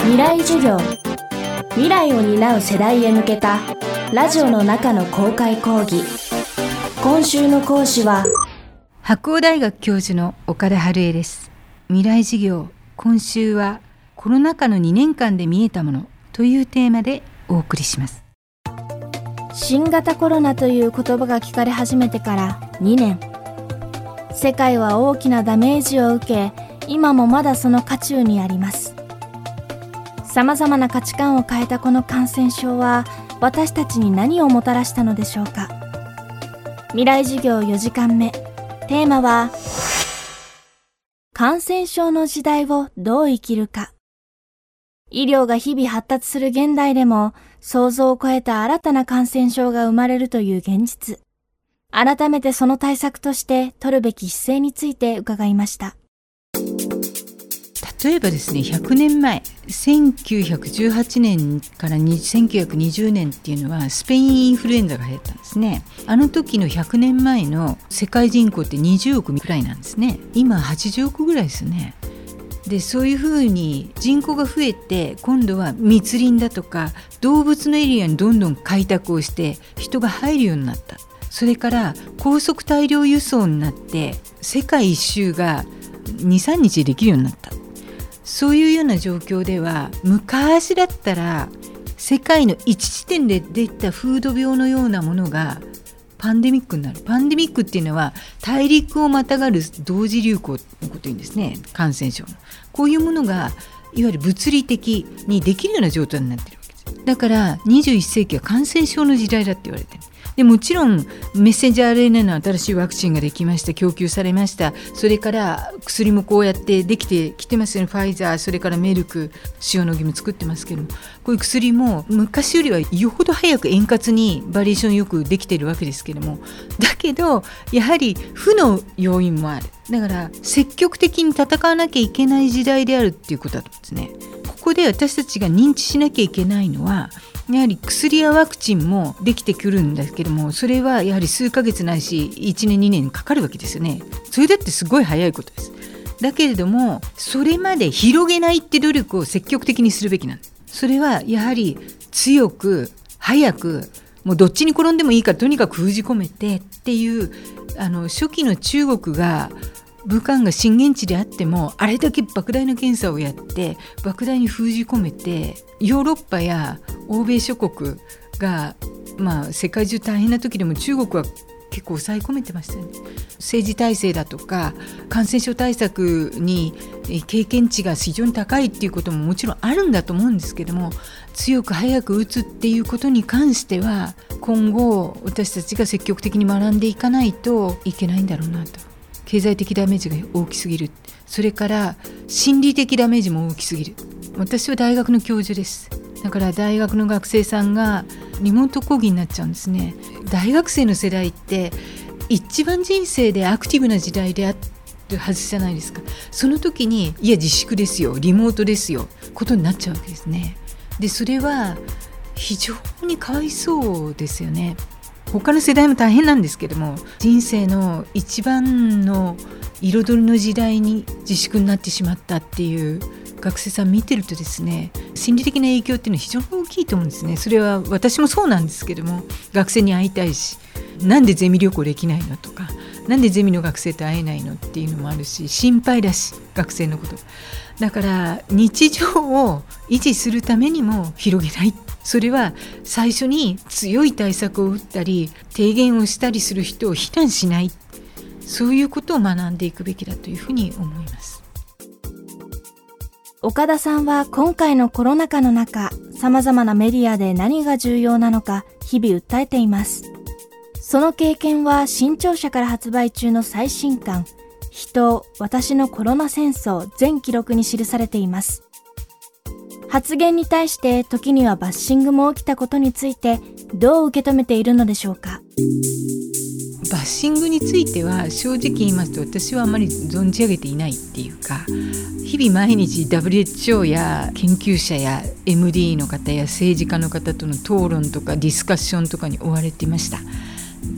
未来授業。未来を担う世代へ向けたラジオの中の公開講義。今週の講師は白鴎大学教授の岡田春恵です。未来授業今週はコロナ禍の2年間で見えたものというテーマでお送りします。新型コロナという言葉が聞かれ始めてから2年。世界は大きなダメージを受け今もまだその渦中にありますさまざまな価値観を変えたこの感染症は私たちに何をもたらしたのでしょうか？未来授業4時間目。テーマは感染症の時代をどう生きるか。医療が日々発達する現代でも想像を超えた新たな感染症が生まれるという現実。改めてその対策として取るべき姿勢について伺いました。例えばですね100年前1918年から1920年っていうのはスペインインフルエンザが流行ったんですね。あの時の100年前の世界人口って20億くらいなんですね。今80億ぐらいですね。でそういうふうに人口が増えて今度は密林だとか動物のエリアにどんどん開拓をして人が入るようになった。それから高速大量輸送になって世界一周が23日できるようになった。そういうような状況では昔だったら世界の一地点でできた風土病のようなものがパンデミックになる。パンデミックっていうのは大陸をまたがる同時流行のこと言うんですね。感染症の。こういうものがいわゆる物理的にできるような状態になってるわけです。だから21世紀は感染症の時代だって言われてる。でもちろんメッセンジャー RNA の新しいワクチンができました供給されましたそれから薬もこうやってできてきてますよね。ファイザーそれからメルク塩野義も作ってますけども。こういう薬も昔よりはよほど早く円滑にバリエーションよくできてるわけですけども。だけどやはり負の要因もある。だから積極的に戦わなきゃいけない時代であるっていうことだと思うんですね。ここで私たちが認知しなきゃいけないのはやはり薬やワクチンもできてくるんですけどもそれはやはり数ヶ月ないし1年2年かかるわけですよね。それだってすごい早いことです。だけれどもそれまで広げないって努力を積極的にするべきなんです。それはやはり強く早くもうどっちに転んでもいいからとにかく封じ込めてっていうあの初期の中国が武漢が震源地であってもあれだけ莫大な検査をやって莫大に封じ込めてヨーロッパや欧米諸国が、まあ、世界中大変な時でも中国は結構抑え込めてましたよね。政治体制だとか感染症対策に経験値が非常に高いっていうことももちろんあるんだと思うんですけども強く早く打つっていうことに関しては今後私たちが積極的に学んでいかないといけないんだろうなと。経済的ダメージが大きすぎる。それから心理的ダメージも大きすぎる。私は大学の教授です。だから大学の学生さんがリモート講義になっちゃうんですね。大学生の世代って一番人生でアクティブな時代であるはずじゃないですか。その時にいや自粛ですよリモートですよことになっちゃうわけですね。でそれは非常にかわいそうですよね。他の世代も大変なんですけども人生の一番の彩りの時代に自粛になってしまったっていう学生さん見てるとですね心理的な影響っていうのは非常に大きいと思うんですね。それは私もそうなんですけども学生に会いたいしなんでゼミ旅行できないのとかなんでゼミの学生と会えないのっていうのもあるし心配だし学生のことだから日常を維持するためにも広げない。それは最初に強い対策を打ったり提言をしたりする人を非難しない。そういうことを学んでいくべきだというふうに思います。岡田さんは今回のコロナ禍の中さまざまなメディアで何が重要なのか日々訴えています。その経験は新潮社から発売中の最新刊人私のコロナ戦争全記録に記されています。発言に対して時にはバッシングも起きたことについてどう受け止めているのでしょうか？バッシングについては正直言いますと私はあまり存じ上げていないっていうか日々毎日 WHO や研究者や MD の方や政治家の方との討論とかディスカッションとかに追われていました。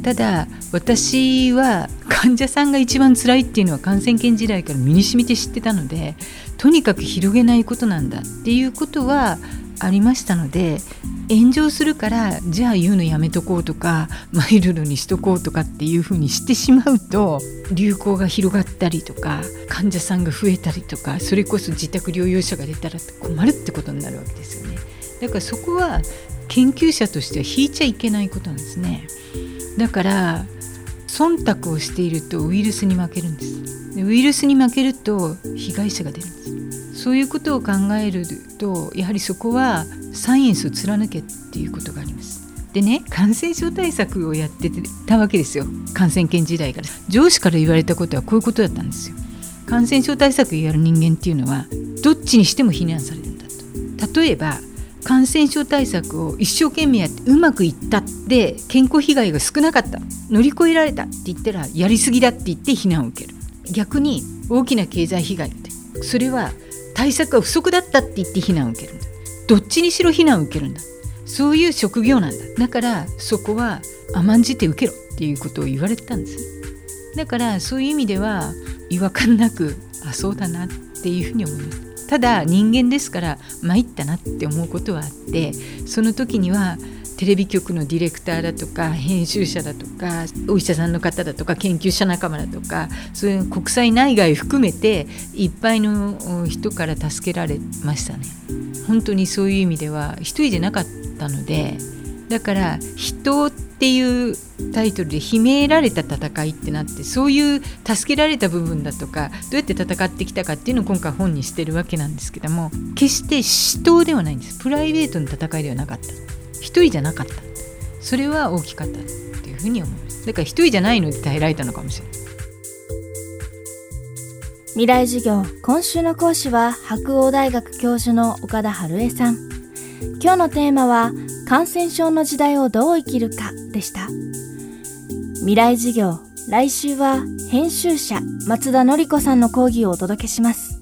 ただ私は患者さんが一番辛いっていうのは感染研時代から身に染みて知ってたのでとにかく広げないことなんだっていうことはありましたので炎上するからじゃあ言うのやめとこうとかマイルドにしとこうとかっていうふうにしてしまうと流行が広がったりとか患者さんが増えたりとかそれこそ自宅療養者が出たら困るってことになるわけですよね。だからそこは研究者としては引いちゃいけないことなんですね。だから忖度をしているとウイルスに負けるんですでウイルスに負けると被害者が出るんですそういうことを考えるとやはりそこはサイエンスを貫けっていうことがあります。でね感染症対策をやってたわけですよ。感染研時代から。上司から言われたことはこういうことだったんですよ。感染症対策をやる人間っていうのはどっちにしても非難されるんだと。例えば感染症対策を一生懸命やってうまくいったって健康被害が少なかった。乗り越えられたって言ったらやりすぎだって言って非難を受ける。逆に大きな経済被害って。それは対策が不足だったって言って非難を受ける。んだどっちにしろ非難を受けるんだ。そういう職業なんだ。だからそこは甘んじて受けろっていうことを言われてたんです。だからそういう意味では違和感なくあそうだなっていうふうに思います。ただ人間ですから参ったなって思うことはあってその時にはテレビ局のディレクターだとか編集者だとかお医者さんの方だとか研究者仲間だとかそういう国際内外含めていっぱいの人から助けられましたね。本当にそういう意味では一人じゃなかったのでだから人っていうタイトルで秘められた戦いってなってそういう助けられた部分だとかどうやって戦ってきたかっていうのを今回本にしてるわけなんですけども決して死闘ではないんですプライベートの戦いではなかった一人じゃなかった。それは大きかったっていうふうに思います。だから一人じゃないので耐えられたのかもしれない。未来授業今週の講師は白鴎大学教授の岡田春江さん。今日のテーマは感染症の時代をどう生きるかでした。未来授業来週は編集者松田典子さんの講義をお届けします。